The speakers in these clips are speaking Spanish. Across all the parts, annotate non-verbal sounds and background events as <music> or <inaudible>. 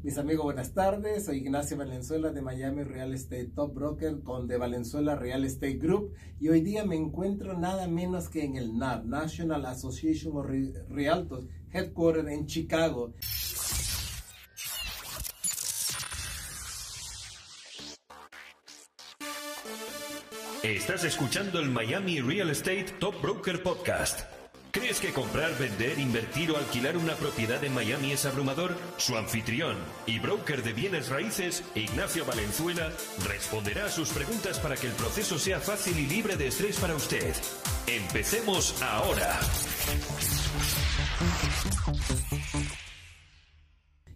Mis amigos, buenas tardes. Soy Ignacio Valenzuela de Miami Real Estate Top Broker con de Valenzuela Real Estate Group y hoy día me encuentro nada menos que en el NAR, National Association of Realtors, headquarter en Chicago. Estás escuchando el Miami Real Estate Top Broker Podcast. ¿Crees que comprar, vender, invertir o alquilar una propiedad en Miami es abrumador? Su anfitrión y broker de bienes raíces, Ignacio Valenzuela, responderá a sus preguntas para que el proceso sea fácil y libre de estrés para usted. Empecemos ahora.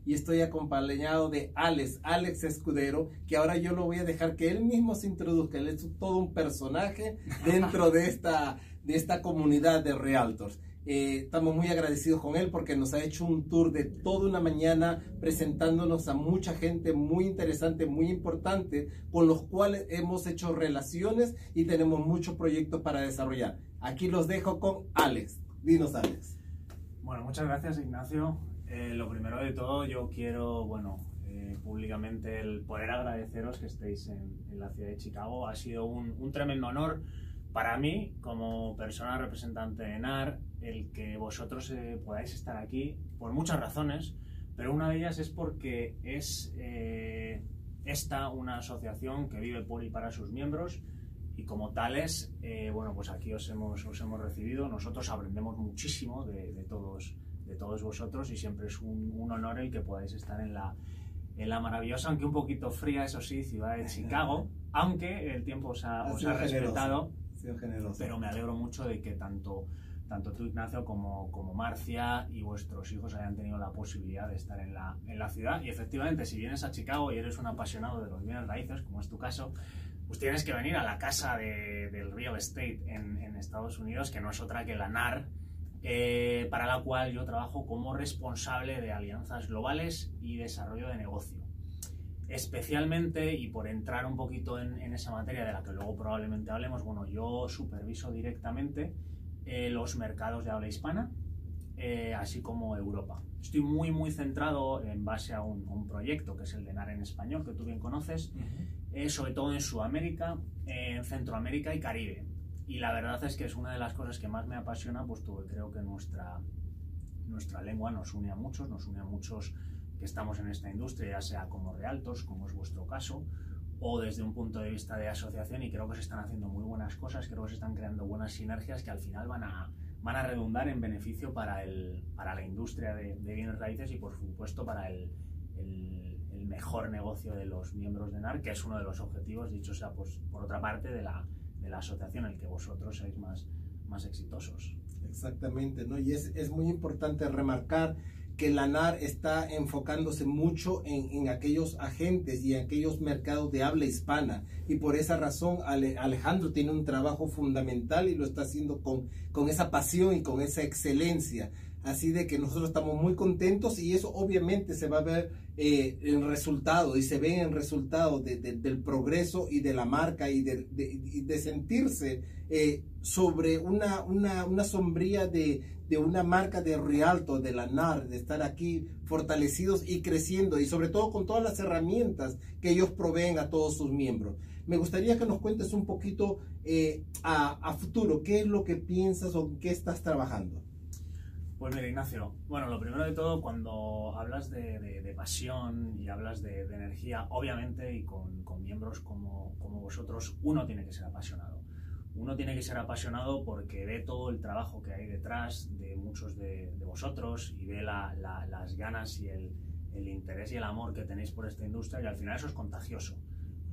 y estoy acompañado de Alex, Alex Escudero, que ahora yo lo voy a dejar que él mismo se introduzca. Él es todo un personaje dentro de esta de esta comunidad de realtors. Eh, estamos muy agradecidos con él porque nos ha hecho un tour de toda una mañana presentándonos a mucha gente muy interesante, muy importante, con los cuales hemos hecho relaciones y tenemos muchos proyectos para desarrollar. Aquí los dejo con Alex. Dinos, Alex. Bueno, muchas gracias, Ignacio. Eh, lo primero de todo, yo quiero, bueno, eh, públicamente el poder agradeceros que estéis en, la ciudad de Chicago. Ha sido un, un tremendo honor para mí, como persona representante de NAR, el que vosotros eh, podáis estar aquí, por muchas razones, pero una de ellas es porque es eh, esta una asociación que vive por y para sus miembros y como tales, eh, bueno, pues aquí os hemos, os hemos recibido, nosotros aprendemos muchísimo de, todos, de todos vosotros y siempre es un, honor el que podáis estar en la, en la maravillosa, aunque un poquito fría, eso sí, ciudad de <laughs> Chicago, aunque el tiempo os ha, os ha respetado pero me alegro mucho de que tanto, tanto tú, Ignacio, como, como Marcia y vuestros hijos hayan tenido la posibilidad de estar en la, en la ciudad. Y efectivamente, si vienes a Chicago y eres un apasionado de los bienes raíces, como es tu caso, pues tienes que venir a la casa de, del real estate en, en, Estados Unidos, que no es otra que la NAR, eh, para la cual yo trabajo como responsable de alianzas globales y desarrollo de negocio especialmente, y por entrar un poquito en, esa materia de la que luego probablemente hablemos, bueno, yo superviso directamente eh, los mercados de habla hispana, eh, así como Europa. Estoy muy, muy centrado en base a un, proyecto que es el de NAR en español, que tú bien conoces, eh, sobre todo en Sudamérica, en Centroamérica y Caribe. Y la verdad es que es una de las cosas que más me apasiona, puesto que creo que nuestra, nuestra lengua nos une a muchos, nos une a muchos que estamos en esta industria, ya sea como realtos, como es vuestro caso, o desde un punto de vista de asociación y creo que se están haciendo muy buenas cosas, creo que se están creando buenas sinergias que al final van a, van a redundar en beneficio para, el, para la industria de, bienes raíces y por supuesto para el, el, el, mejor negocio de los miembros de NAR, que es uno de los objetivos, dicho sea pues, por otra parte, de la, de la asociación, el que vosotros seáis más, más exitosos. Exactamente, ¿no? Y es, es muy importante remarcar que la NAR está enfocándose mucho en, aquellos agentes y aquellos mercados de habla hispana. Y por esa razón Alejandro tiene un trabajo fundamental y lo está haciendo con, con esa pasión y con esa excelencia. Así de que nosotros estamos muy contentos y eso obviamente se va a ver eh, en resultado y se ve en resultado del progreso y de la marca y de, sentirse eh, sobre una, una, una sombría de, una marca de Rialto, de la NAR, de estar aquí fortalecidos y creciendo y sobre todo con todas las herramientas que ellos proveen a todos sus miembros. Me gustaría que nos cuentes un poquito eh, a futuro, qué es lo que piensas o qué estás trabajando. Pues mira, Ignacio, bueno, lo primero de todo, cuando hablas de, pasión y hablas de, energía, obviamente, y con, miembros como, vosotros, uno tiene que ser apasionado. Uno tiene que ser apasionado porque ve todo el trabajo que hay detrás de muchos de, vosotros y ve las ganas y el, interés y el amor que tenéis por esta industria y al final eso es contagioso.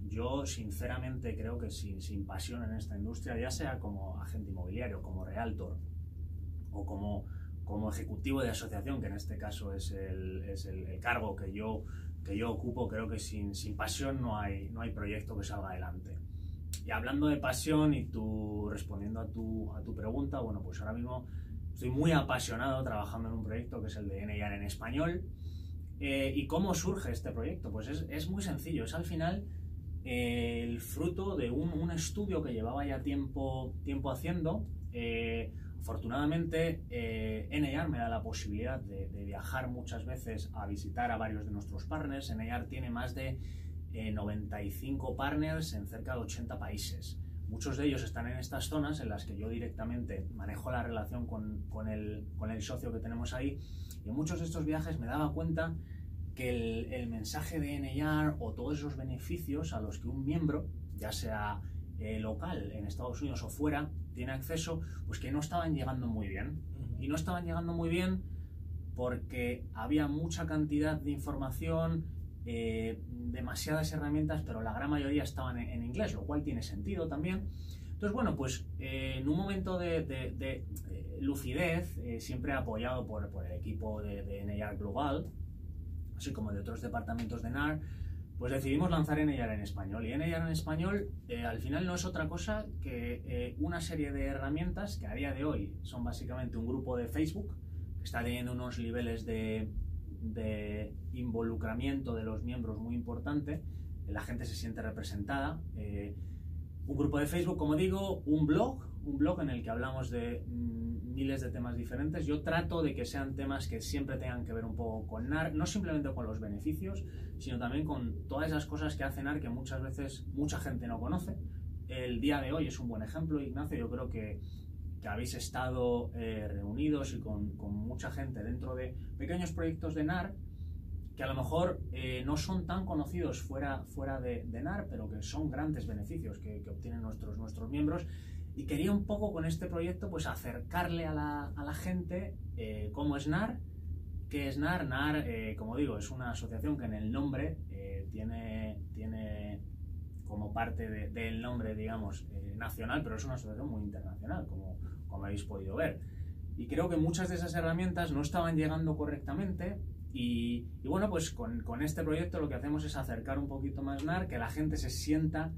Yo sinceramente creo que sin, sin pasión en esta industria, ya sea como agente inmobiliario, como realtor o como como ejecutivo de asociación, que en este caso es el, es el, cargo que yo, que yo ocupo, creo que sin, sin, pasión no hay, no hay proyecto que salga adelante. Y hablando de pasión y tú respondiendo a tu, a tu pregunta, bueno, pues ahora mismo estoy muy apasionado trabajando en un proyecto que es el de NIAR en español. Eh, ¿Y cómo surge este proyecto? Pues es, es muy sencillo, es al final el fruto de un, un, estudio que llevaba ya tiempo, tiempo haciendo. Eh, Afortunadamente, eh, NAR me da la posibilidad de, viajar muchas veces a visitar a varios de nuestros partners. NAR tiene más de 95 partners en cerca de 80 países. Muchos de ellos están en estas zonas en las que yo directamente manejo la relación con, con, el, con el, socio que tenemos ahí. Y en muchos de estos viajes me daba cuenta que el, el mensaje de NAR o todos esos beneficios a los que un miembro, ya sea eh, local en Estados Unidos o fuera, tiene acceso, pues que no estaban llegando muy bien. Y no estaban llegando muy bien porque había mucha cantidad de información, eh, demasiadas herramientas, pero la gran mayoría estaban en, inglés, lo cual tiene sentido también. Entonces, bueno, pues eh, en un momento de, de, lucidez, siempre apoyado por, por, el equipo de, de NAR Global, así como de otros departamentos de NAR, pues decidimos lanzar NAR en español. Y NAR en español eh, al final no es otra cosa que eh, una serie de herramientas que a día de hoy son básicamente un grupo de Facebook que está teniendo unos niveles de, involucramiento de los miembros muy importante. La gente se siente representada. Eh, un grupo de Facebook, como digo, un blog, un blog en el que hablamos de mm, miles de temas diferentes. Yo trato de que sean temas que siempre tengan que ver un poco con NAR, no simplemente con los beneficios, sino también con todas esas cosas que hace NAR que muchas veces mucha gente no conoce. El día de hoy es un buen ejemplo, Ignacio. Yo creo que, que habéis estado eh, reunidos y con, con mucha gente dentro de pequeños proyectos de NAR que a lo mejor eh, no son tan conocidos fuera, fuera de, NAR, pero que son grandes beneficios que, obtienen nuestros, nuestros miembros. Y quería un poco con este proyecto pues acercarle a la, a la gente eh, cómo es NAR, qué es NAR. NAR, eh, como digo, es una asociación que en el nombre tiene, tiene como parte del nombre, digamos, nacional, pero es una asociación muy internacional, como, como habéis podido ver. Y creo que muchas de esas herramientas no estaban llegando correctamente y, bueno, pues con, con, este proyecto lo que hacemos es acercar un poquito más NAR, que la gente se sienta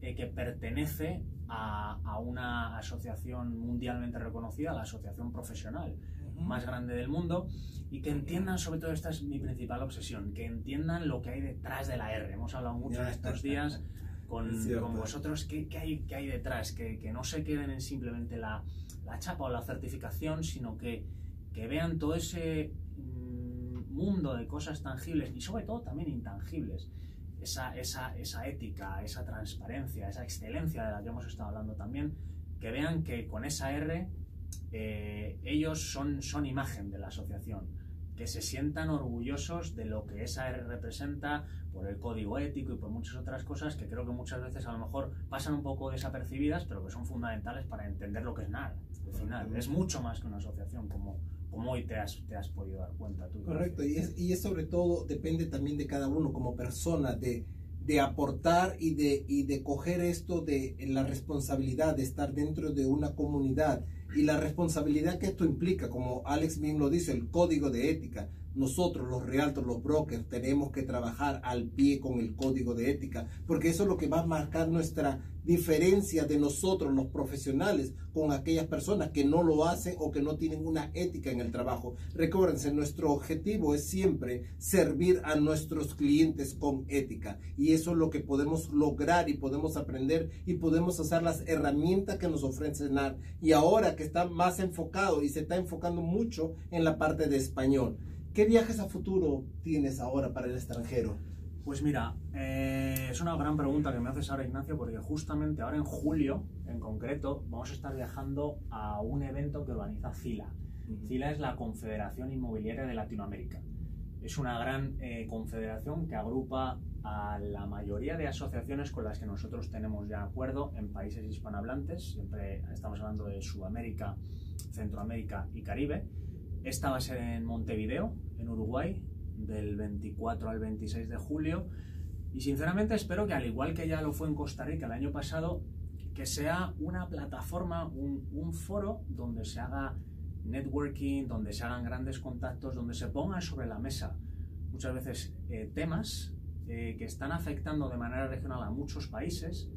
eh, que pertenece a, a, una asociación mundialmente reconocida, la asociación profesional más grande del mundo, y que entiendan, sobre todo esta es mi principal obsesión, que entiendan lo que hay detrás de la R. Hemos hablado mucho en estos días con, con vosotros qué, qué, hay, qué hay detrás, que, que, no se queden en simplemente la, la chapa o la certificación, sino que, que vean todo ese mundo de cosas tangibles y sobre todo también intangibles. Esa, esa, esa ética, esa transparencia, esa excelencia de la que hemos estado hablando también, que vean que con esa R eh, ellos son, son imagen de la asociación, que se sientan orgullosos de lo que esa R representa por el código ético y por muchas otras cosas que creo que muchas veces a lo mejor pasan un poco desapercibidas, pero que son fundamentales para entender lo que es NAR. Al final, es mucho más que una asociación como, como hoy te has, te has podido dar cuenta tú. Correcto, y es, y es sobre todo, depende también de cada uno como persona, de, de aportar y de, y de coger esto de la responsabilidad de estar dentro de una comunidad y la responsabilidad que esto implica, como Alex bien lo dice, el código de ética, nosotros los realtors, los brokers, tenemos que trabajar al pie con el código de ética, porque eso es lo que va a marcar nuestra diferencia de nosotros los profesionales con aquellas personas que no lo hacen o que no tienen una ética en el trabajo. Recuérdense, nuestro objetivo es siempre servir a nuestros clientes con ética y eso es lo que podemos lograr y podemos aprender y podemos usar las herramientas que nos ofrece NAR y ahora que está más enfocado y se está enfocando mucho en la parte de español. ¿Qué viajes a futuro tienes ahora para el extranjero? Pues mira, eh, es una gran pregunta que me haces ahora, Ignacio, porque justamente ahora en julio, en concreto, vamos a estar viajando a un evento que organiza CILA. CILA es la Confederación Inmobiliaria de Latinoamérica. Es una gran eh, confederación que agrupa a la mayoría de asociaciones con las que nosotros tenemos ya acuerdo en países hispanohablantes. Siempre estamos hablando de Sudamérica, Centroamérica y Caribe. Esta va a ser en Montevideo, en Uruguay, del 24 al 26 de julio. Y sinceramente espero que al igual que ya lo fue en Costa Rica el año pasado, que sea una plataforma, un, foro donde se haga networking, donde se hagan grandes contactos, donde se pongan sobre la mesa muchas veces eh, temas eh, que están afectando de manera regional a muchos países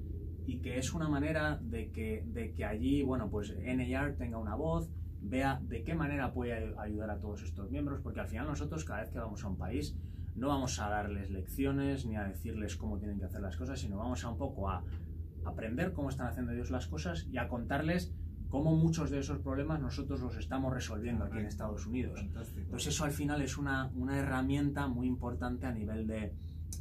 y que es una manera de que, de que allí, bueno, pues NAR tenga una voz, vea de qué manera puede ayudar a todos estos miembros, porque al final nosotros cada vez que vamos a un país no vamos a darles lecciones ni a decirles cómo tienen que hacer las cosas, sino vamos a un poco a aprender cómo están haciendo ellos las cosas y a contarles cómo muchos de esos problemas nosotros los estamos resolviendo aquí en Estados Unidos. Fantástico. Entonces eso al final es una, una herramienta muy importante a nivel de,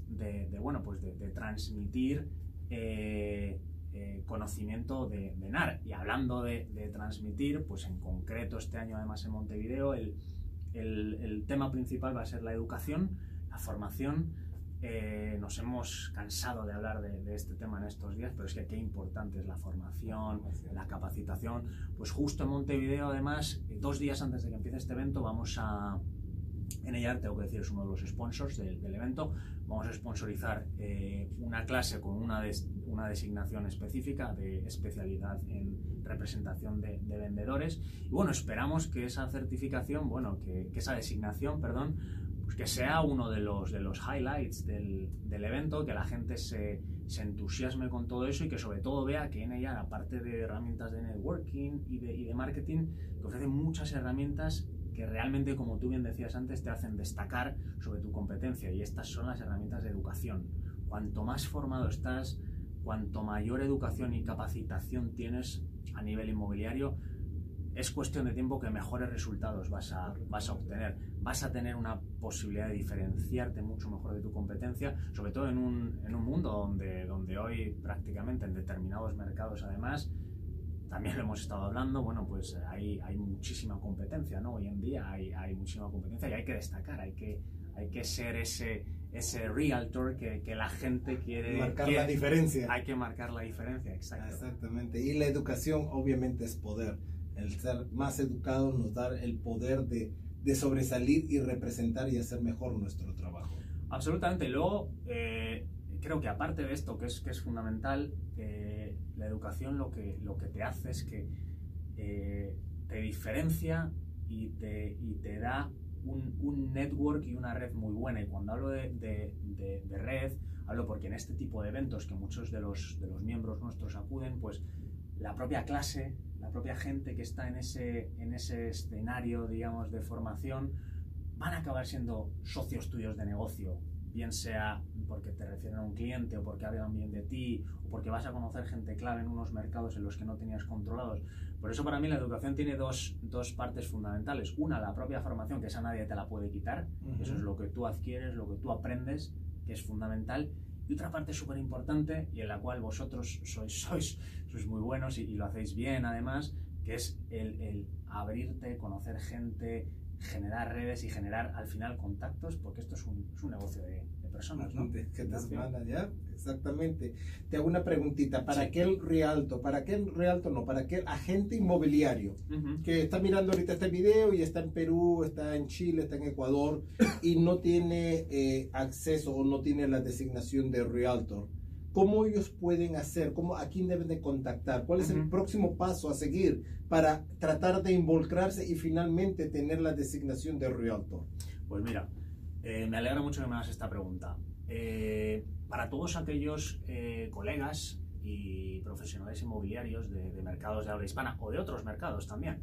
de- de, bueno, pues de, de transmitir eh, eh, conocimiento de, de NAR. Y hablando de, de transmitir, pues en concreto este año además en Montevideo el, el- el tema principal va a ser la educación, la formación. Eh, nos hemos cansado de hablar de, de este tema en estos días, pero es que qué importante es la formación, la capacitación. Pues justo en Montevideo, además, dos días antes de que empiece este evento, vamos a. NIR, tengo que decir, es uno de los sponsors del, evento. Vamos a sponsorizar eh, una clase con una, una designación específica de especialidad en representación de, de vendedores. Y bueno, esperamos que esa certificación, bueno, que, que esa designación, perdón, pues que sea uno de los, de los highlights del, del evento, que la gente se, se entusiasme con todo eso y que sobre todo vea que NIR, aparte de herramientas de networking y de, y de marketing, te ofrece muchas herramientas que realmente, como tú bien decías antes, te hacen destacar sobre tu competencia y estas son las herramientas de educación. Cuanto más formado estás, cuanto mayor educación y capacitación tienes a nivel inmobiliario, es cuestión de tiempo que mejores resultados vas a, vas a obtener. Vas a tener una posibilidad de diferenciarte mucho mejor de tu competencia, sobre todo en un, en un mundo donde, donde hoy prácticamente en determinados mercados además, también lo hemos estado hablando, bueno, pues hay, hay muchísima competencia, ¿no? Hoy en día hay, hay muchísima competencia y hay que destacar, hay que, hay que ser ese, ese realtor que, que la gente quiere... Marcar quiere- la diferencia. Hay que marcar la diferencia, exacto. Exactamente. Y la educación obviamente es poder. El ser más educado nos da el poder de, de sobresalir y representar y hacer mejor nuestro trabajo. Absolutamente. Luego, eh, creo que aparte de esto, que es, que es fundamental, eh, educación lo que, lo que te hace es que eh, te diferencia y te, y te da un, un network y una red muy buena. Y cuando hablo de, de- de- red, hablo porque en este tipo de eventos que muchos de los, de los miembros nuestros acuden, pues la propia clase, la propia gente que está en ese, en ese escenario, digamos, de formación, van a acabar siendo socios tuyos de negocio, bien sea porque te refieren a un cliente o porque hablan bien de ti o porque vas a conocer gente clave en unos mercados en los que no tenías controlados. Por eso para mí la educación tiene dos, dos partes fundamentales. Una, la propia formación, que esa nadie te la puede quitar. Eso es lo que tú adquieres, lo que tú aprendes, que es fundamental. Y otra parte súper importante y en la cual vosotros sois, <laughs> sois, sois muy buenos y, y lo hacéis bien además, que es el, el abrirte, conocer gente, generar redes y generar al final contactos, porque esto es un, es un negocio de, de personas. ¿no? De- que te ¿ya? Exactamente. Te hago una preguntita. ¿Para Sí. aquel realto, para aquel realto no, para aquel agente inmobiliario que está mirando ahorita este video y está en Perú, está en Chile, está en Ecuador y no tiene eh, acceso o no tiene la designación de realtor? ¿Cómo ellos pueden hacer? ¿Cómo, ¿A quién deben de contactar? ¿Cuál es el Ujú. próximo paso a seguir para tratar de involucrarse y finalmente tener la designación de realtor? Pues mira, eh, me alegra mucho que me hagas esta pregunta. Eh, para todos aquellos eh, colegas y profesionales inmobiliarios de, de mercados de habla hispana o de otros mercados también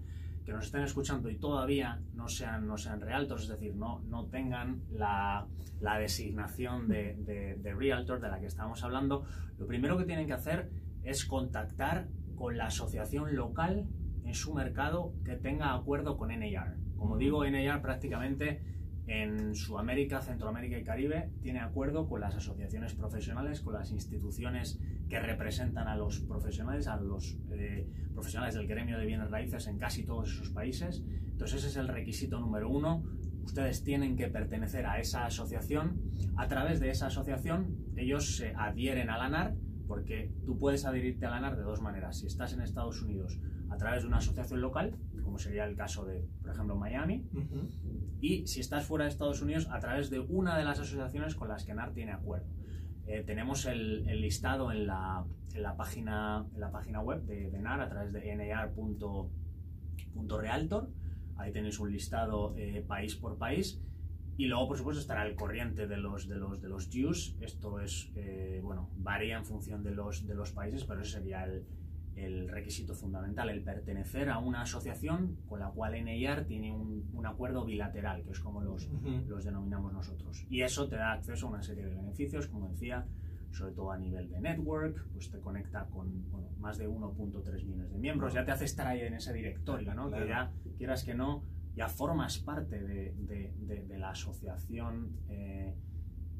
que nos estén escuchando y todavía no sean, no sean realtors, es decir, no, no tengan la, la designación de, de, de realtor de la que estamos hablando, lo primero que tienen que hacer es contactar con la asociación local en su mercado que tenga acuerdo con NAR. Como digo, NAR prácticamente en Sudamérica, Centroamérica y Caribe tiene acuerdo con las asociaciones profesionales, con las instituciones que representan a los profesionales, a los eh, profesionales del gremio de bienes raíces en casi todos esos países. Entonces ese es el requisito número uno. Ustedes tienen que pertenecer a esa asociación. A través de esa asociación ellos se adhieren a la NAR porque tú puedes adherirte a la NAR de dos maneras. Si estás en Estados Unidos a través de una asociación local, como sería el caso de, por ejemplo, Miami, y si estás fuera de Estados Unidos a través de una de las asociaciones con las que NAR tiene acuerdo. Eh, tenemos el, el listado en la, en, la página, en la página web de, de NAR a través de nar.realtor. Ahí tenéis un listado eh, país por país. Y luego, por supuesto, estará el corriente de los, de los, de los dues. Esto es, eh, bueno, varía en función de los, de los países, pero ese sería el, el requisito fundamental, el pertenecer a una asociación con la cual NIR tiene un, un acuerdo bilateral, que es como los, los denominamos nosotros. Y eso te da acceso a una serie de beneficios, como decía, sobre todo a nivel de network, pues te conecta con bueno, más de 1.3 millones de miembros, ya te hace estar ahí en ese directorio, ¿no? Claro. Que ya, quieras que no, ya formas parte de, de- de- de la asociación eh,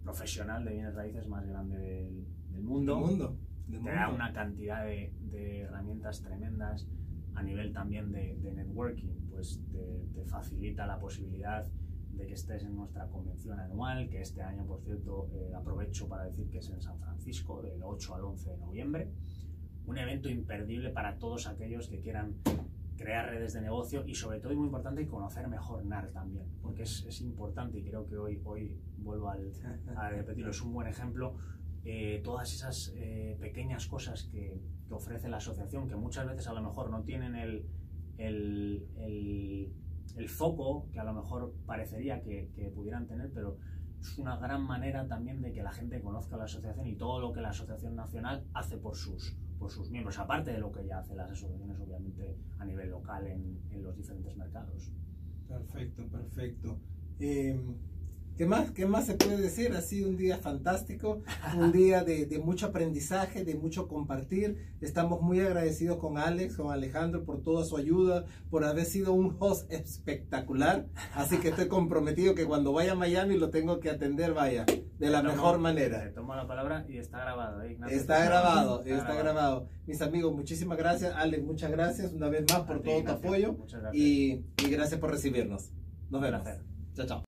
profesional de bienes raíces más grande del, del mundo. Del mundo. Te da una cantidad de, de herramientas tremendas a nivel también de, de networking, pues te, te facilita la posibilidad de que estés en nuestra convención anual, que este año, por cierto, eh, aprovecho para decir que es en San Francisco, del 8 al 11 de noviembre. Un evento imperdible para todos aquellos que quieran crear redes de negocio y sobre todo, y muy importante, conocer mejor NAR también, porque es, es importante y creo que hoy, hoy vuelvo al, a repetirlo, es un buen ejemplo. Eh, todas esas eh, pequeñas cosas que, ofrece la asociación, que muchas veces a lo mejor no tienen el, el, el- foco que a lo mejor parecería que, pudieran tener, pero es una gran manera también de que la gente conozca la asociación y todo lo que la asociación nacional hace por sus, por sus miembros, aparte de lo que ya hacen las asociaciones obviamente a nivel local en, los diferentes mercados. Perfecto, perfecto. Eh, ¿Qué más, ¿Qué más se puede decir? Ha sido un día fantástico, un día de, de mucho aprendizaje, de mucho compartir. Estamos muy agradecidos con Alex, con Alejandro por toda su ayuda, por haber sido un host espectacular. Así que estoy comprometido que cuando vaya a Miami lo tengo que atender, vaya, de la Te tomo- mejor Te manera. tomo la palabra y está grabado. ¿eh, Ignacio? Está grabado, está grabado. Mis amigos, muchísimas gracias. Alex, muchas gracias una vez más por A ti, todo tu Ignacio. apoyo Muchas gracias. y, y gracias por recibirnos. Nos vemos. Chao, chao.